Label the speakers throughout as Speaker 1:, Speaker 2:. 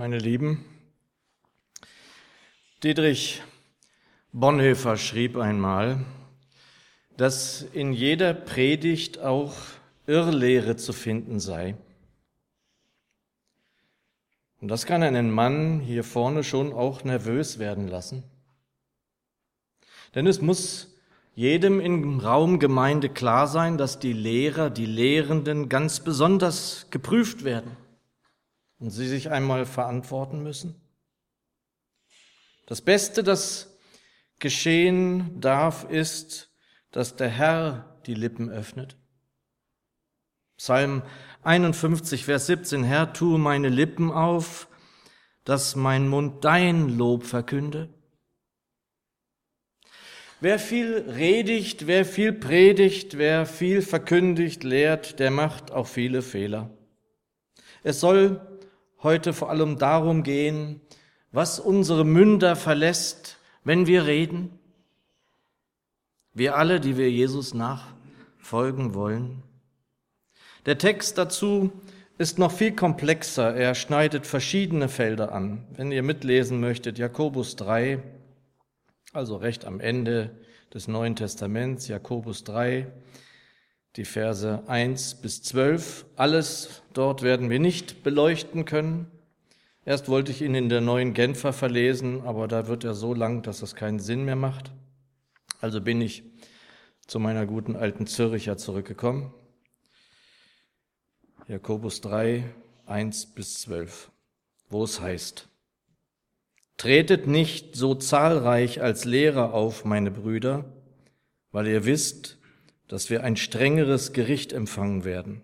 Speaker 1: meine Lieben. Dietrich Bonhoeffer schrieb einmal, dass in jeder Predigt auch Irrlehre zu finden sei. Und das kann einen Mann hier vorne schon auch nervös werden lassen. Denn es muss jedem im Raum Gemeinde klar sein, dass die Lehrer, die Lehrenden ganz besonders geprüft werden und sie sich einmal verantworten müssen. Das Beste, das geschehen darf, ist, dass der Herr die Lippen öffnet. Psalm 51, Vers 17, Herr, tue meine Lippen auf, dass mein Mund dein Lob verkünde. Wer viel redigt, wer viel predigt, wer viel verkündigt, lehrt, der macht auch viele Fehler. Es soll heute vor allem darum gehen, was unsere Münder verlässt, wenn wir reden. Wir alle, die wir Jesus nachfolgen wollen. Der Text dazu ist noch viel komplexer. Er schneidet verschiedene Felder an. Wenn ihr mitlesen möchtet, Jakobus 3, also recht am Ende des Neuen Testaments, Jakobus 3, die Verse 1 bis 12. Alles dort werden wir nicht beleuchten können. Erst wollte ich ihn in der neuen Genfer verlesen, aber da wird er so lang, dass es keinen Sinn mehr macht. Also bin ich zu meiner guten alten Zürcher zurückgekommen. Jakobus 3, 1 bis 12, wo es heißt, Tretet nicht so zahlreich als Lehrer auf, meine Brüder, weil ihr wisst, dass wir ein strengeres Gericht empfangen werden.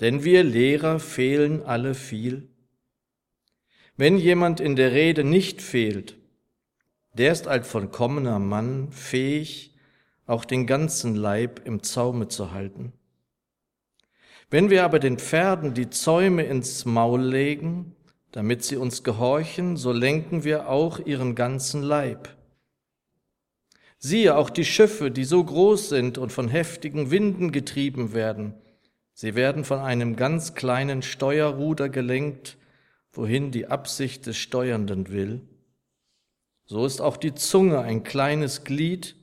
Speaker 1: Denn wir Lehrer fehlen alle viel. Wenn jemand in der Rede nicht fehlt, der ist als vollkommener Mann fähig, auch den ganzen Leib im Zaume zu halten. Wenn wir aber den Pferden die Zäume ins Maul legen, damit sie uns gehorchen, so lenken wir auch ihren ganzen Leib. Siehe auch die Schiffe, die so groß sind und von heftigen Winden getrieben werden. Sie werden von einem ganz kleinen Steuerruder gelenkt, wohin die Absicht des Steuernden will. So ist auch die Zunge ein kleines Glied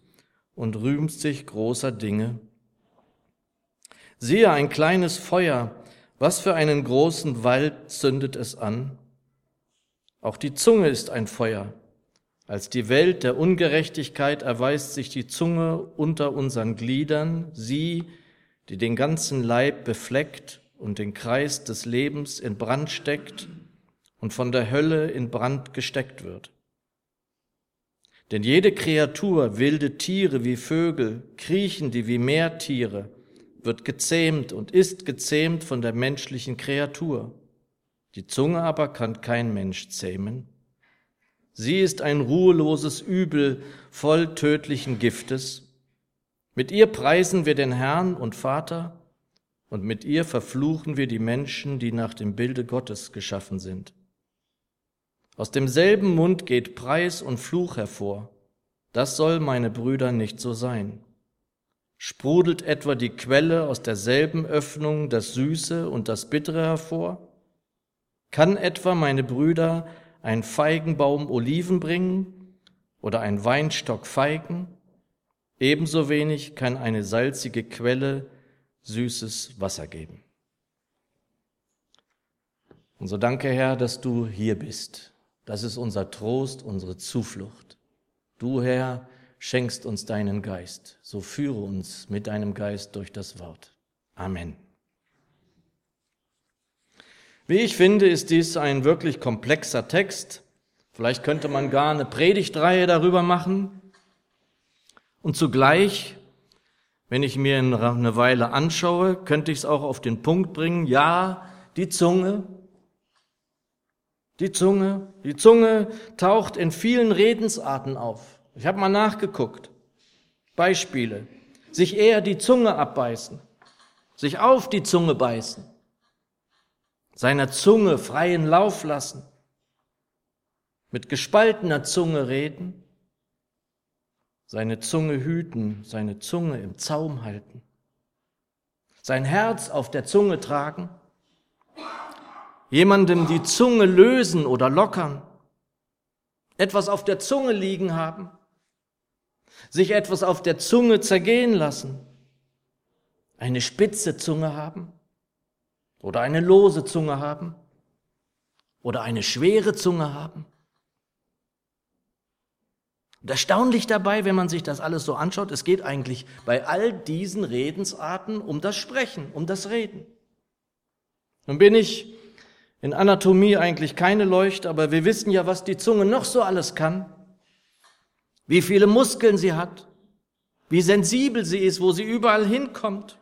Speaker 1: und rühmt sich großer Dinge. Siehe ein kleines Feuer, was für einen großen Wald zündet es an? Auch die Zunge ist ein Feuer. Als die Welt der Ungerechtigkeit erweist sich die Zunge unter unseren Gliedern, sie, die den ganzen Leib befleckt und den Kreis des Lebens in Brand steckt und von der Hölle in Brand gesteckt wird. Denn jede Kreatur, wilde Tiere wie Vögel, kriechende wie Meertiere, wird gezähmt und ist gezähmt von der menschlichen Kreatur. Die Zunge aber kann kein Mensch zähmen. Sie ist ein ruheloses Übel voll tödlichen Giftes. Mit ihr preisen wir den Herrn und Vater und mit ihr verfluchen wir die Menschen, die nach dem Bilde Gottes geschaffen sind. Aus demselben Mund geht Preis und Fluch hervor. Das soll, meine Brüder, nicht so sein. Sprudelt etwa die Quelle aus derselben Öffnung das Süße und das Bittere hervor? Kann etwa, meine Brüder, ein Feigenbaum Oliven bringen oder ein Weinstock Feigen, ebenso wenig kann eine salzige Quelle süßes Wasser geben. Und so danke, Herr, dass du hier bist. Das ist unser Trost, unsere Zuflucht. Du, Herr, schenkst uns deinen Geist. So führe uns mit deinem Geist durch das Wort. Amen. Wie ich finde, ist dies ein wirklich komplexer Text. Vielleicht könnte man gar eine Predigtreihe darüber machen. Und zugleich, wenn ich mir eine Weile anschaue, könnte ich es auch auf den Punkt bringen, ja, die Zunge, die Zunge, die Zunge taucht in vielen Redensarten auf. Ich habe mal nachgeguckt. Beispiele. Sich eher die Zunge abbeißen, sich auf die Zunge beißen, seiner Zunge freien Lauf lassen, mit gespaltener Zunge reden, seine Zunge hüten, seine Zunge im Zaum halten, sein Herz auf der Zunge tragen. jemandem die Zunge lösen oder lockern, etwas auf der Zunge liegen haben, sich etwas auf der Zunge zergehen lassen, eine spitze Zunge haben oder eine lose Zunge haben oder eine schwere Zunge haben. Und erstaunlich dabei, wenn man sich das alles so anschaut, es geht eigentlich bei all diesen Redensarten um das Sprechen, um das Reden. Nun bin ich in Anatomie eigentlich keine Leuchte, aber wir wissen ja, was die Zunge noch so alles kann. Wie viele Muskeln sie hat, wie sensibel sie ist, wo sie überall hinkommt,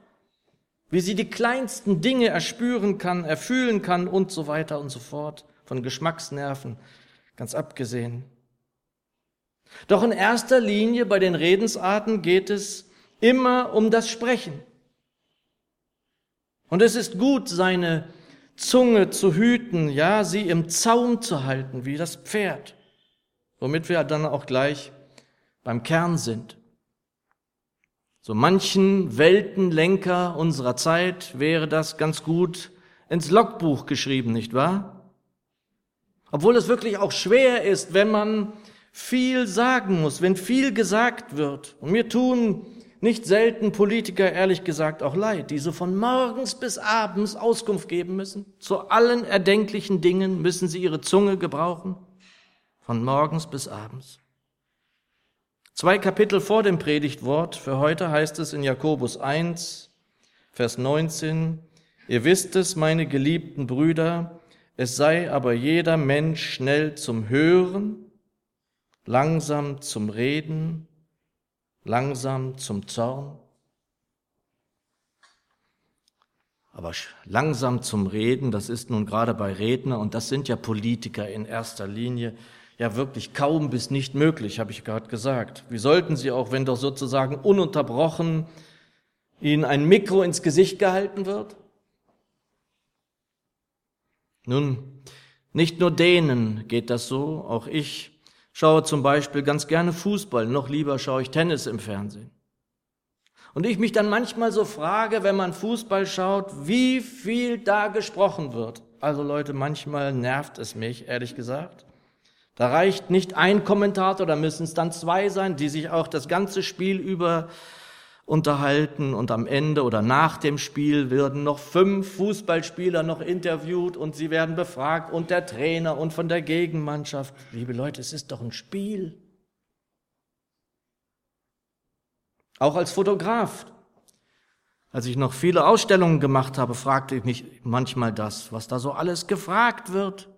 Speaker 1: wie sie die kleinsten Dinge erspüren kann, erfühlen kann und so weiter und so fort, von Geschmacksnerven ganz abgesehen. Doch in erster Linie bei den Redensarten geht es immer um das Sprechen. Und es ist gut, seine Zunge zu hüten, ja, sie im Zaum zu halten, wie das Pferd, womit wir dann auch gleich beim Kern sind. So manchen Weltenlenker unserer Zeit wäre das ganz gut ins Logbuch geschrieben, nicht wahr? Obwohl es wirklich auch schwer ist, wenn man viel sagen muss, wenn viel gesagt wird. Und mir tun nicht selten Politiker ehrlich gesagt auch leid, die so von morgens bis abends Auskunft geben müssen. Zu allen erdenklichen Dingen müssen sie ihre Zunge gebrauchen. Von morgens bis abends. Zwei Kapitel vor dem Predigtwort für heute heißt es in Jakobus 1, Vers 19, Ihr wisst es, meine geliebten Brüder, es sei aber jeder Mensch schnell zum Hören, langsam zum Reden, langsam zum Zorn. Aber langsam zum Reden, das ist nun gerade bei Redner, und das sind ja Politiker in erster Linie, ja wirklich kaum bis nicht möglich, habe ich gerade gesagt. Wie sollten sie auch, wenn doch sozusagen ununterbrochen ihnen ein Mikro ins Gesicht gehalten wird? Nun, nicht nur denen geht das so, auch ich schaue zum Beispiel ganz gerne Fußball, noch lieber schaue ich Tennis im Fernsehen. Und ich mich dann manchmal so frage, wenn man Fußball schaut, wie viel da gesprochen wird. Also Leute, manchmal nervt es mich, ehrlich gesagt. Da reicht nicht ein Kommentator, da müssen es dann zwei sein, die sich auch das ganze Spiel über unterhalten und am Ende oder nach dem Spiel werden noch fünf Fußballspieler noch interviewt und sie werden befragt und der Trainer und von der Gegenmannschaft. Liebe Leute, es ist doch ein Spiel. Auch als Fotograf. Als ich noch viele Ausstellungen gemacht habe, fragte ich mich manchmal das, was da so alles gefragt wird,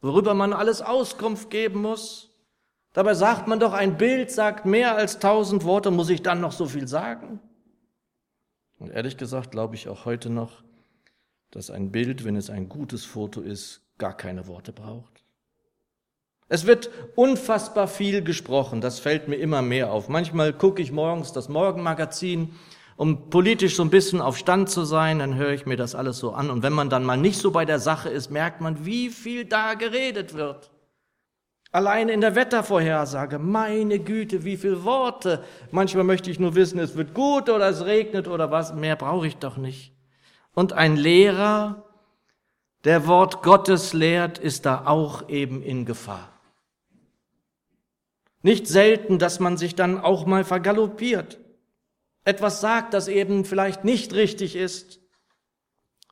Speaker 1: worüber man alles Auskunft geben muss. Dabei sagt man doch, ein Bild sagt mehr als tausend Worte, muss ich dann noch so viel sagen? Und ehrlich gesagt glaube ich auch heute noch, dass ein Bild, wenn es ein gutes Foto ist, gar keine Worte braucht. Es wird unfassbar viel gesprochen, das fällt mir immer mehr auf. Manchmal gucke ich morgens das Morgenmagazin, um politisch so ein bisschen auf Stand zu sein, dann höre ich mir das alles so an. Und wenn man dann mal nicht so bei der Sache ist, merkt man, wie viel da geredet wird. Allein in der Wettervorhersage, meine Güte, wie viele Worte. Manchmal möchte ich nur wissen, es wird gut oder es regnet oder was. Mehr brauche ich doch nicht. Und ein Lehrer, der Wort Gottes lehrt, ist da auch eben in Gefahr. Nicht selten, dass man sich dann auch mal vergaloppiert, etwas sagt, das eben vielleicht nicht richtig ist,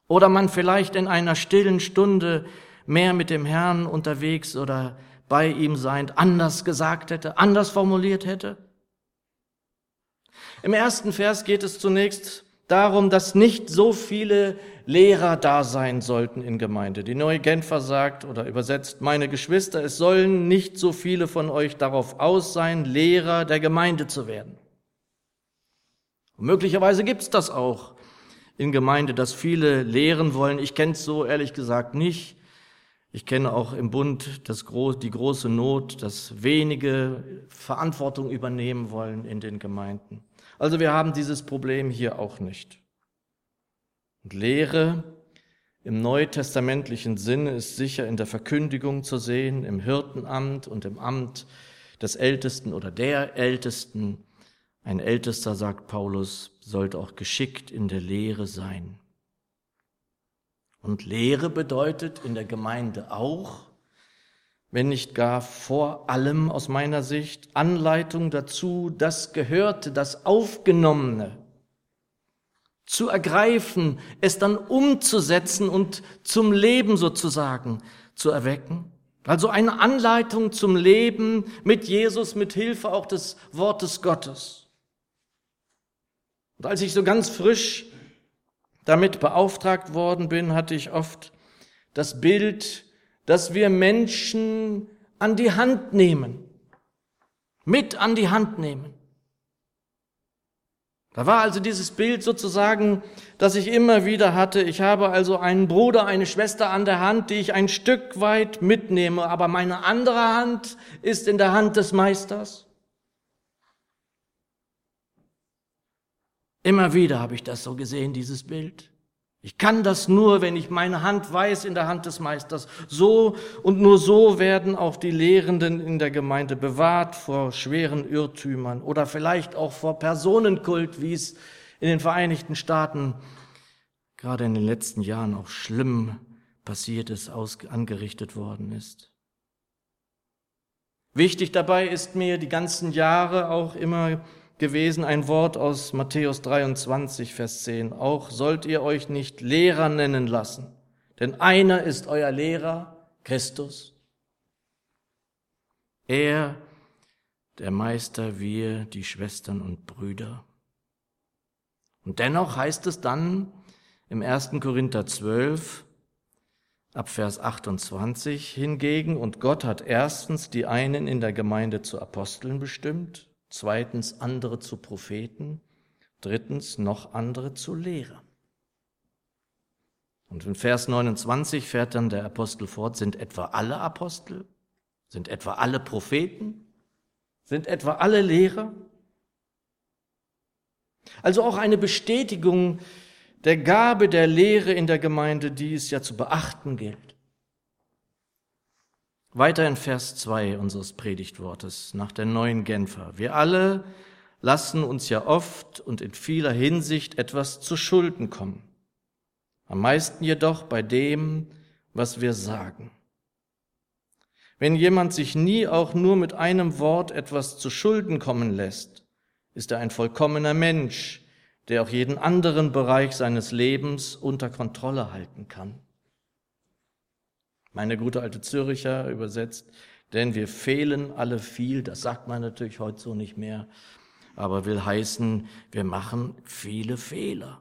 Speaker 1: oder man vielleicht in einer stillen Stunde mehr mit dem Herrn unterwegs oder bei ihm seiend anders gesagt hätte, anders formuliert hätte? Im ersten Vers geht es zunächst darum, dass nicht so viele Lehrer da sein sollten in Gemeinde. Die neue Genfer sagt oder übersetzt, meine Geschwister, es sollen nicht so viele von euch darauf aus sein, Lehrer der Gemeinde zu werden. Und möglicherweise gibt es das auch in Gemeinde, dass viele lehren wollen. Ich kenne es so ehrlich gesagt nicht. Ich kenne auch im Bund das, die große Not, dass wenige Verantwortung übernehmen wollen in den Gemeinden. Also wir haben dieses Problem hier auch nicht. Und Lehre im neutestamentlichen Sinne ist sicher in der Verkündigung zu sehen, im Hirtenamt und im Amt des Ältesten oder der Ältesten. Ein Ältester, sagt Paulus, sollte auch geschickt in der Lehre sein. Und Lehre bedeutet in der Gemeinde auch, wenn nicht gar vor allem aus meiner Sicht, Anleitung dazu, das Gehörte, das Aufgenommene zu ergreifen, es dann umzusetzen und zum Leben sozusagen zu erwecken. Also eine Anleitung zum Leben mit Jesus, mit Hilfe auch des Wortes Gottes. Und als ich so ganz frisch damit beauftragt worden bin, hatte ich oft das Bild, dass wir Menschen an die Hand nehmen, mit an die Hand nehmen. Da war also dieses Bild sozusagen, das ich immer wieder hatte. Ich habe also einen Bruder, eine Schwester an der Hand, die ich ein Stück weit mitnehme, aber meine andere Hand ist in der Hand des Meisters. Immer wieder habe ich das so gesehen, dieses Bild. Ich kann das nur, wenn ich meine Hand weiß in der Hand des Meisters. So und nur so werden auch die Lehrenden in der Gemeinde bewahrt vor schweren Irrtümern oder vielleicht auch vor Personenkult, wie es in den Vereinigten Staaten gerade in den letzten Jahren auch schlimm passiert ist, angerichtet worden ist. Wichtig dabei ist mir die ganzen Jahre auch immer gewesen ein Wort aus Matthäus 23, Vers 10. Auch sollt ihr euch nicht Lehrer nennen lassen, denn einer ist euer Lehrer, Christus. Er, der Meister, wir, die Schwestern und Brüder. Und dennoch heißt es dann im 1. Korinther 12, ab Vers 28 hingegen, und Gott hat erstens die einen in der Gemeinde zu Aposteln bestimmt, zweitens andere zu Propheten, drittens noch andere zu Lehrern. Und in Vers 29 fährt dann der Apostel fort, sind etwa alle Apostel, sind etwa alle Propheten, sind etwa alle Lehrer? Also auch eine Bestätigung der Gabe der Lehre in der Gemeinde, die es ja zu beachten gilt. Weiter in Vers 2 unseres Predigtwortes nach der neuen Genfer. Wir alle lassen uns ja oft und in vieler Hinsicht etwas zu Schulden kommen. Am meisten jedoch bei dem, was wir sagen. Wenn jemand sich nie auch nur mit einem Wort etwas zu Schulden kommen lässt, ist er ein vollkommener Mensch, der auch jeden anderen Bereich seines Lebens unter Kontrolle halten kann. Meine gute alte Züricher übersetzt, denn wir fehlen alle viel, das sagt man natürlich heute so nicht mehr, aber will heißen, wir machen viele Fehler.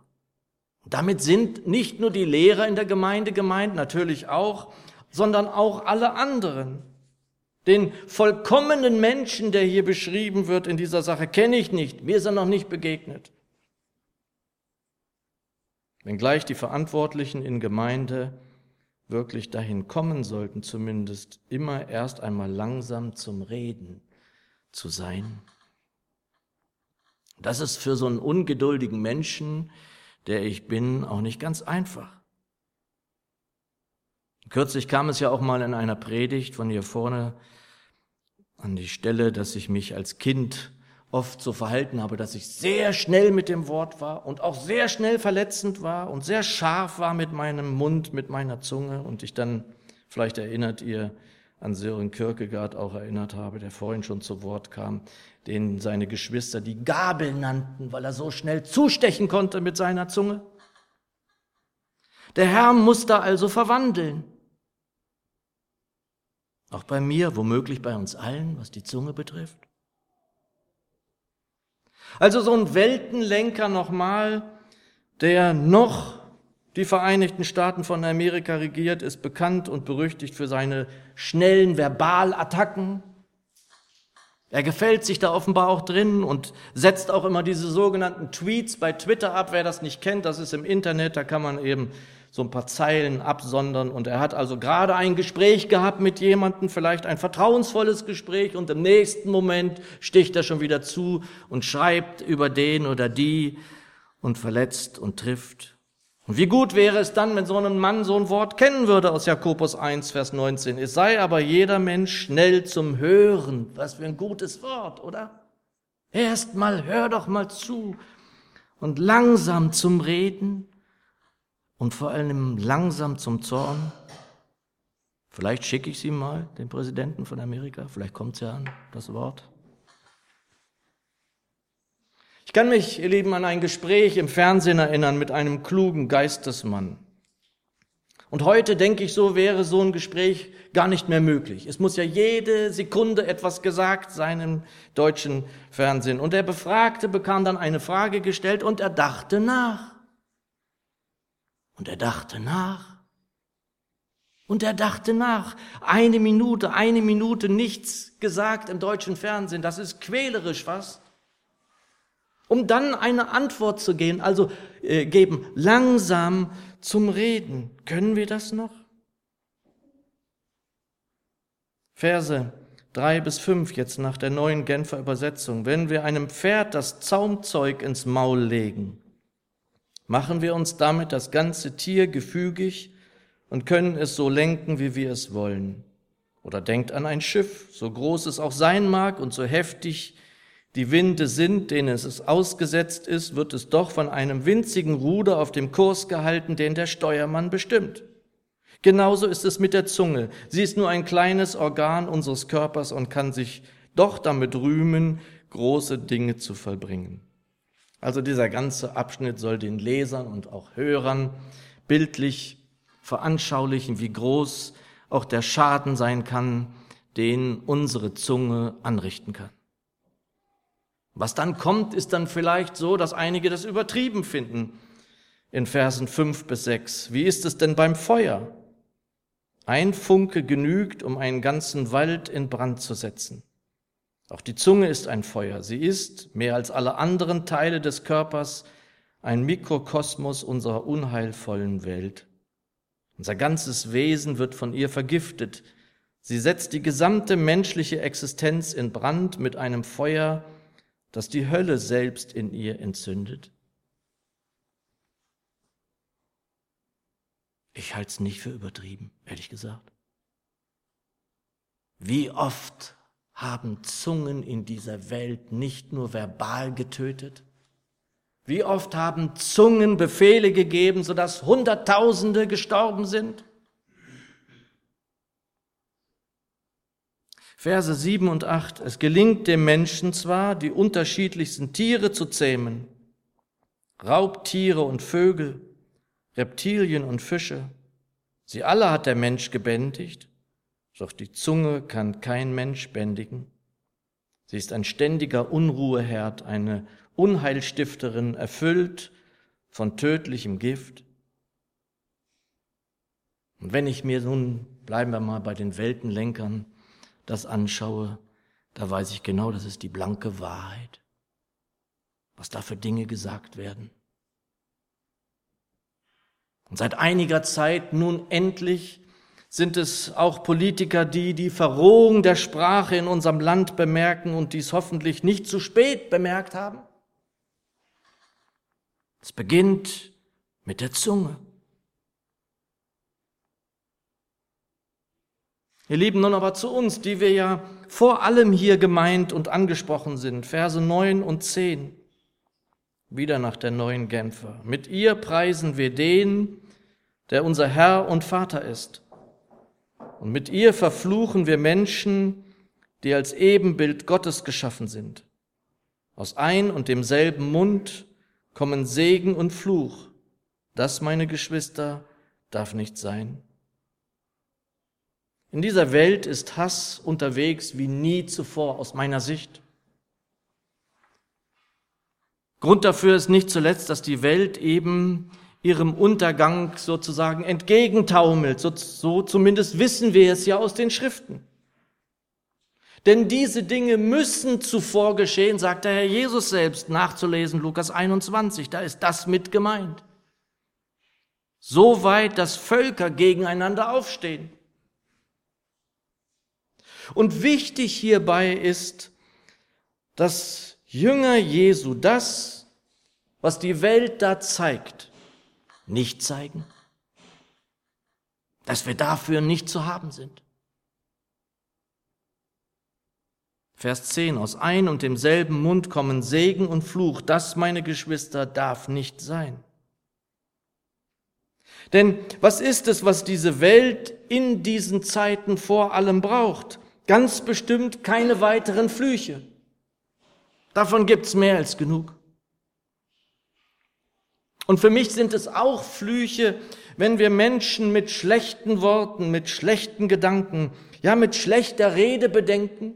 Speaker 1: damit sind nicht nur die Lehrer in der Gemeinde gemeint, natürlich auch, sondern auch alle anderen. Den vollkommenen Menschen, der hier beschrieben wird in dieser Sache, kenne ich nicht, mir ist er noch nicht begegnet. Wenngleich die Verantwortlichen in Gemeinde wirklich dahin kommen sollten, zumindest immer erst einmal langsam zum Reden zu sein. Das ist für so einen ungeduldigen Menschen, der ich bin, auch nicht ganz einfach. Kürzlich kam es ja auch mal in einer Predigt von hier vorne an die Stelle, dass ich mich als Kind oft so verhalten habe, dass ich sehr schnell mit dem Wort war und auch sehr schnell verletzend war und sehr scharf war mit meinem Mund, mit meiner Zunge und ich dann, vielleicht erinnert ihr, an Sören Kierkegaard auch erinnert habe, der vorhin schon zu Wort kam, den seine Geschwister die Gabel nannten, weil er so schnell zustechen konnte mit seiner Zunge. Der Herr muss da also verwandeln. Auch bei mir, womöglich bei uns allen, was die Zunge betrifft. Also so ein Weltenlenker nochmal, der noch die Vereinigten Staaten von Amerika regiert, ist bekannt und berüchtigt für seine schnellen Verbalattacken. Er gefällt sich da offenbar auch drin und setzt auch immer diese sogenannten Tweets bei Twitter ab. Wer das nicht kennt, das ist im Internet, da kann man eben so ein paar Zeilen absondern. Und er hat also gerade ein Gespräch gehabt mit jemandem, vielleicht ein vertrauensvolles Gespräch, und im nächsten Moment sticht er schon wieder zu und schreibt über den oder die und verletzt und trifft. Und wie gut wäre es dann, wenn so ein Mann so ein Wort kennen würde aus Jakobus 1, Vers 19. Es sei aber jeder Mensch schnell zum Hören. Was für ein gutes Wort, oder? Erst mal hör doch mal zu und langsam zum Reden und vor allem langsam zum Zorn. Vielleicht schicke ich sie mal, den Präsidenten von Amerika, vielleicht kommt ja an, das Wort. Ich kann mich, ihr Lieben, an ein Gespräch im Fernsehen erinnern mit einem klugen Geistesmann. Und heute denke ich, so wäre so ein Gespräch gar nicht mehr möglich. Es muss ja jede Sekunde etwas gesagt sein im deutschen Fernsehen. Und der Befragte bekam dann eine Frage gestellt und er dachte nach. Und er dachte nach. Und er dachte nach. Eine Minute, eine Minute nichts gesagt im deutschen Fernsehen. Das ist quälerisch was. Um dann eine Antwort zu gehen, also äh, geben, langsam zum Reden. Können wir das noch? Verse drei bis fünf jetzt nach der neuen Genfer Übersetzung. Wenn wir einem Pferd das Zaumzeug ins Maul legen, machen wir uns damit das ganze Tier gefügig und können es so lenken, wie wir es wollen. Oder denkt an ein Schiff, so groß es auch sein mag und so heftig die Winde sind, denen es ausgesetzt ist, wird es doch von einem winzigen Ruder auf dem Kurs gehalten, den der Steuermann bestimmt. Genauso ist es mit der Zunge. Sie ist nur ein kleines Organ unseres Körpers und kann sich doch damit rühmen, große Dinge zu vollbringen. Also dieser ganze Abschnitt soll den Lesern und auch Hörern bildlich veranschaulichen, wie groß auch der Schaden sein kann, den unsere Zunge anrichten kann. Was dann kommt, ist dann vielleicht so, dass einige das übertrieben finden in Versen 5 bis 6. Wie ist es denn beim Feuer? Ein Funke genügt, um einen ganzen Wald in Brand zu setzen. Auch die Zunge ist ein Feuer. Sie ist, mehr als alle anderen Teile des Körpers, ein Mikrokosmos unserer unheilvollen Welt. Unser ganzes Wesen wird von ihr vergiftet. Sie setzt die gesamte menschliche Existenz in Brand mit einem Feuer, das die Hölle selbst in ihr entzündet? Ich halte es nicht für übertrieben, ehrlich gesagt. Wie oft haben Zungen in dieser Welt nicht nur verbal getötet? Wie oft haben Zungen Befehle gegeben, sodass Hunderttausende gestorben sind? Verse 7 und 8. Es gelingt dem Menschen zwar, die unterschiedlichsten Tiere zu zähmen, Raubtiere und Vögel, Reptilien und Fische. Sie alle hat der Mensch gebändigt, doch die Zunge kann kein Mensch bändigen. Sie ist ein ständiger Unruheherd, eine Unheilstifterin, erfüllt von tödlichem Gift. Und wenn ich mir nun, bleiben wir mal bei den Weltenlenkern, das anschaue, da weiß ich genau, das ist die blanke Wahrheit, was da für Dinge gesagt werden. Und seit einiger Zeit nun endlich sind es auch Politiker, die die Verrohung der Sprache in unserem Land bemerken und dies hoffentlich nicht zu spät bemerkt haben. Es beginnt mit der Zunge. Ihr Lieben, nun aber zu uns, die wir ja vor allem hier gemeint und angesprochen sind, Verse 9 und 10, wieder nach der neuen Genfer. Mit ihr preisen wir den, der unser Herr und Vater ist. Und mit ihr verfluchen wir Menschen, die als Ebenbild Gottes geschaffen sind. Aus ein und demselben Mund kommen Segen und Fluch. Das, meine Geschwister, darf nicht sein. In dieser Welt ist Hass unterwegs wie nie zuvor aus meiner Sicht. Grund dafür ist nicht zuletzt, dass die Welt eben ihrem Untergang sozusagen entgegentaumelt. So, so zumindest wissen wir es ja aus den Schriften. Denn diese Dinge müssen zuvor geschehen, sagt der Herr Jesus selbst, nachzulesen, Lukas 21, da ist das mit gemeint. So weit, dass Völker gegeneinander aufstehen. Und wichtig hierbei ist, dass Jünger Jesu das, was die Welt da zeigt, nicht zeigen. Dass wir dafür nicht zu haben sind. Vers 10, aus ein und demselben Mund kommen Segen und Fluch. Das, meine Geschwister, darf nicht sein. Denn was ist es, was diese Welt in diesen Zeiten vor allem braucht? Ganz bestimmt keine weiteren Flüche. Davon gibt's mehr als genug. Und für mich sind es auch Flüche, wenn wir Menschen mit schlechten Worten, mit schlechten Gedanken, ja mit schlechter Rede bedenken.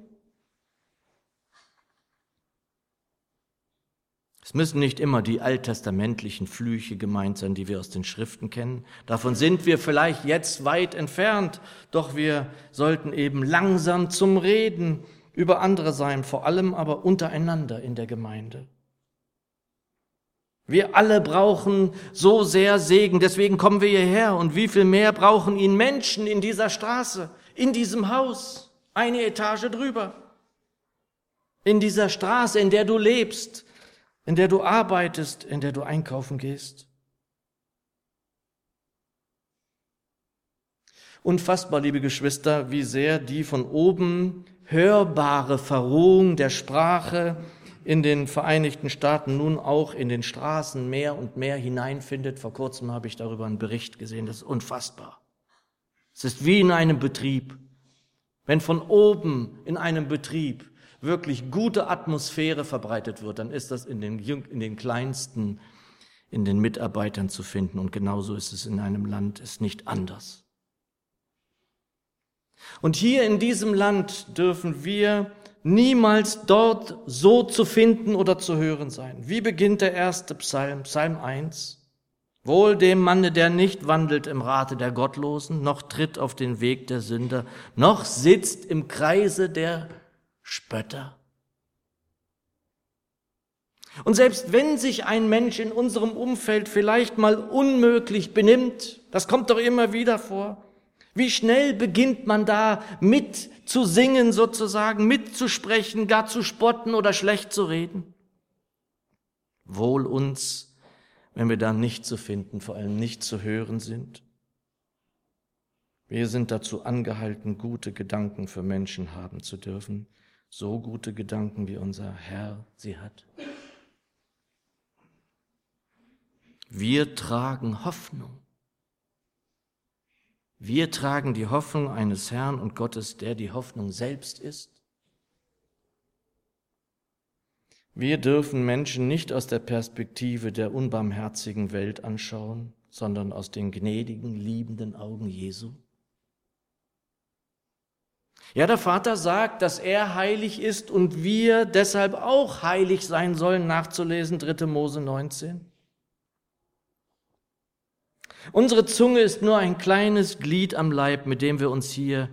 Speaker 1: Es müssen nicht immer die alttestamentlichen Flüche gemeint sein, die wir aus den Schriften kennen. Davon sind wir vielleicht jetzt weit entfernt, doch wir sollten eben langsam zum Reden über andere sein, vor allem aber untereinander in der Gemeinde. Wir alle brauchen so sehr Segen, deswegen kommen wir hierher. Und wie viel mehr brauchen ihn Menschen in dieser Straße, in diesem Haus, eine Etage drüber, in dieser Straße, in der du lebst, in der du arbeitest, in der du einkaufen gehst. Unfassbar, liebe Geschwister, wie sehr die von oben hörbare Verrohung der Sprache, in den Vereinigten Staaten nun auch in den Straßen mehr und mehr hineinfindet. Vor kurzem habe ich darüber einen Bericht gesehen, das ist unfassbar. Es ist wie in einem Betrieb. Wenn von oben in einem Betrieb wirklich gute Atmosphäre verbreitet wird, dann ist das in den, in den kleinsten, in den Mitarbeitern zu finden. Und genauso ist es in einem Land, ist nicht anders. Und hier in diesem Land dürfen wir niemals dort so zu finden oder zu hören sein. Wie beginnt der erste Psalm, Psalm 1? Wohl dem Manne, der nicht wandelt im Rate der Gottlosen, noch tritt auf den Weg der Sünder, noch sitzt im Kreise der Spötter. Und selbst wenn sich ein Mensch in unserem Umfeld vielleicht mal unmöglich benimmt, das kommt doch immer wieder vor, wie schnell beginnt man da mit zu singen sozusagen, mitzusprechen, gar zu spotten oder schlecht zu reden? Wohl uns, wenn wir da nicht zu finden, vor allem nicht zu hören sind. Wir sind dazu angehalten, gute Gedanken für Menschen haben zu dürfen, so gute Gedanken, wie unser Herr sie hat. Wir tragen Hoffnung. Wir tragen die Hoffnung eines Herrn und Gottes, der die Hoffnung selbst ist. Wir dürfen Menschen nicht aus der Perspektive der unbarmherzigen Welt anschauen, sondern aus den gnädigen, liebenden Augen Jesu. Ja, der Vater sagt, dass er heilig ist und wir deshalb auch heilig sein sollen, nachzulesen, 3. Mose 19. Unsere Zunge ist nur ein kleines Glied am Leib, mit dem wir uns hier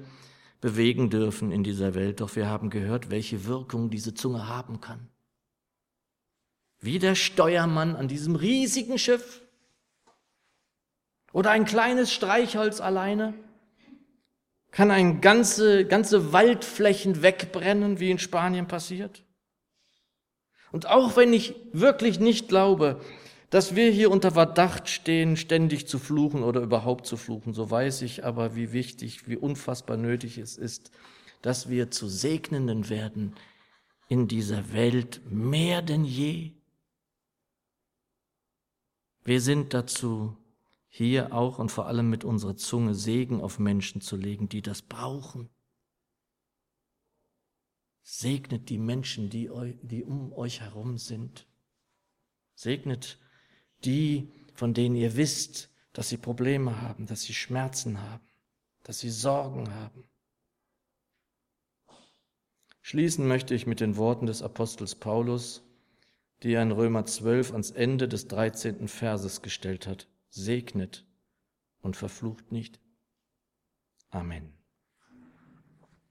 Speaker 1: bewegen dürfen in dieser Welt. Doch wir haben gehört, welche Wirkung diese Zunge haben kann. Wie der Steuermann an diesem riesigen Schiff oder ein kleines Streichholz alleine kann ein ganze, ganze Waldflächen wegbrennen, wie in Spanien passiert. Und auch wenn ich wirklich nicht glaube, dass wir hier unter Verdacht stehen, ständig zu fluchen oder überhaupt zu fluchen, so weiß ich aber, wie wichtig, wie unfassbar nötig es ist, dass wir zu Segnenden werden in dieser Welt mehr denn je. Wir sind dazu hier auch und vor allem mit unserer Zunge Segen auf Menschen zu legen, die das brauchen. Segnet die Menschen, die, die um euch herum sind. Segnet die, von denen ihr wisst, dass sie Probleme haben, dass sie Schmerzen haben, dass sie Sorgen haben. Schließen möchte ich mit den Worten des Apostels Paulus, die er in Römer 12 ans Ende des 13. Verses gestellt hat. Segnet und verflucht nicht. Amen.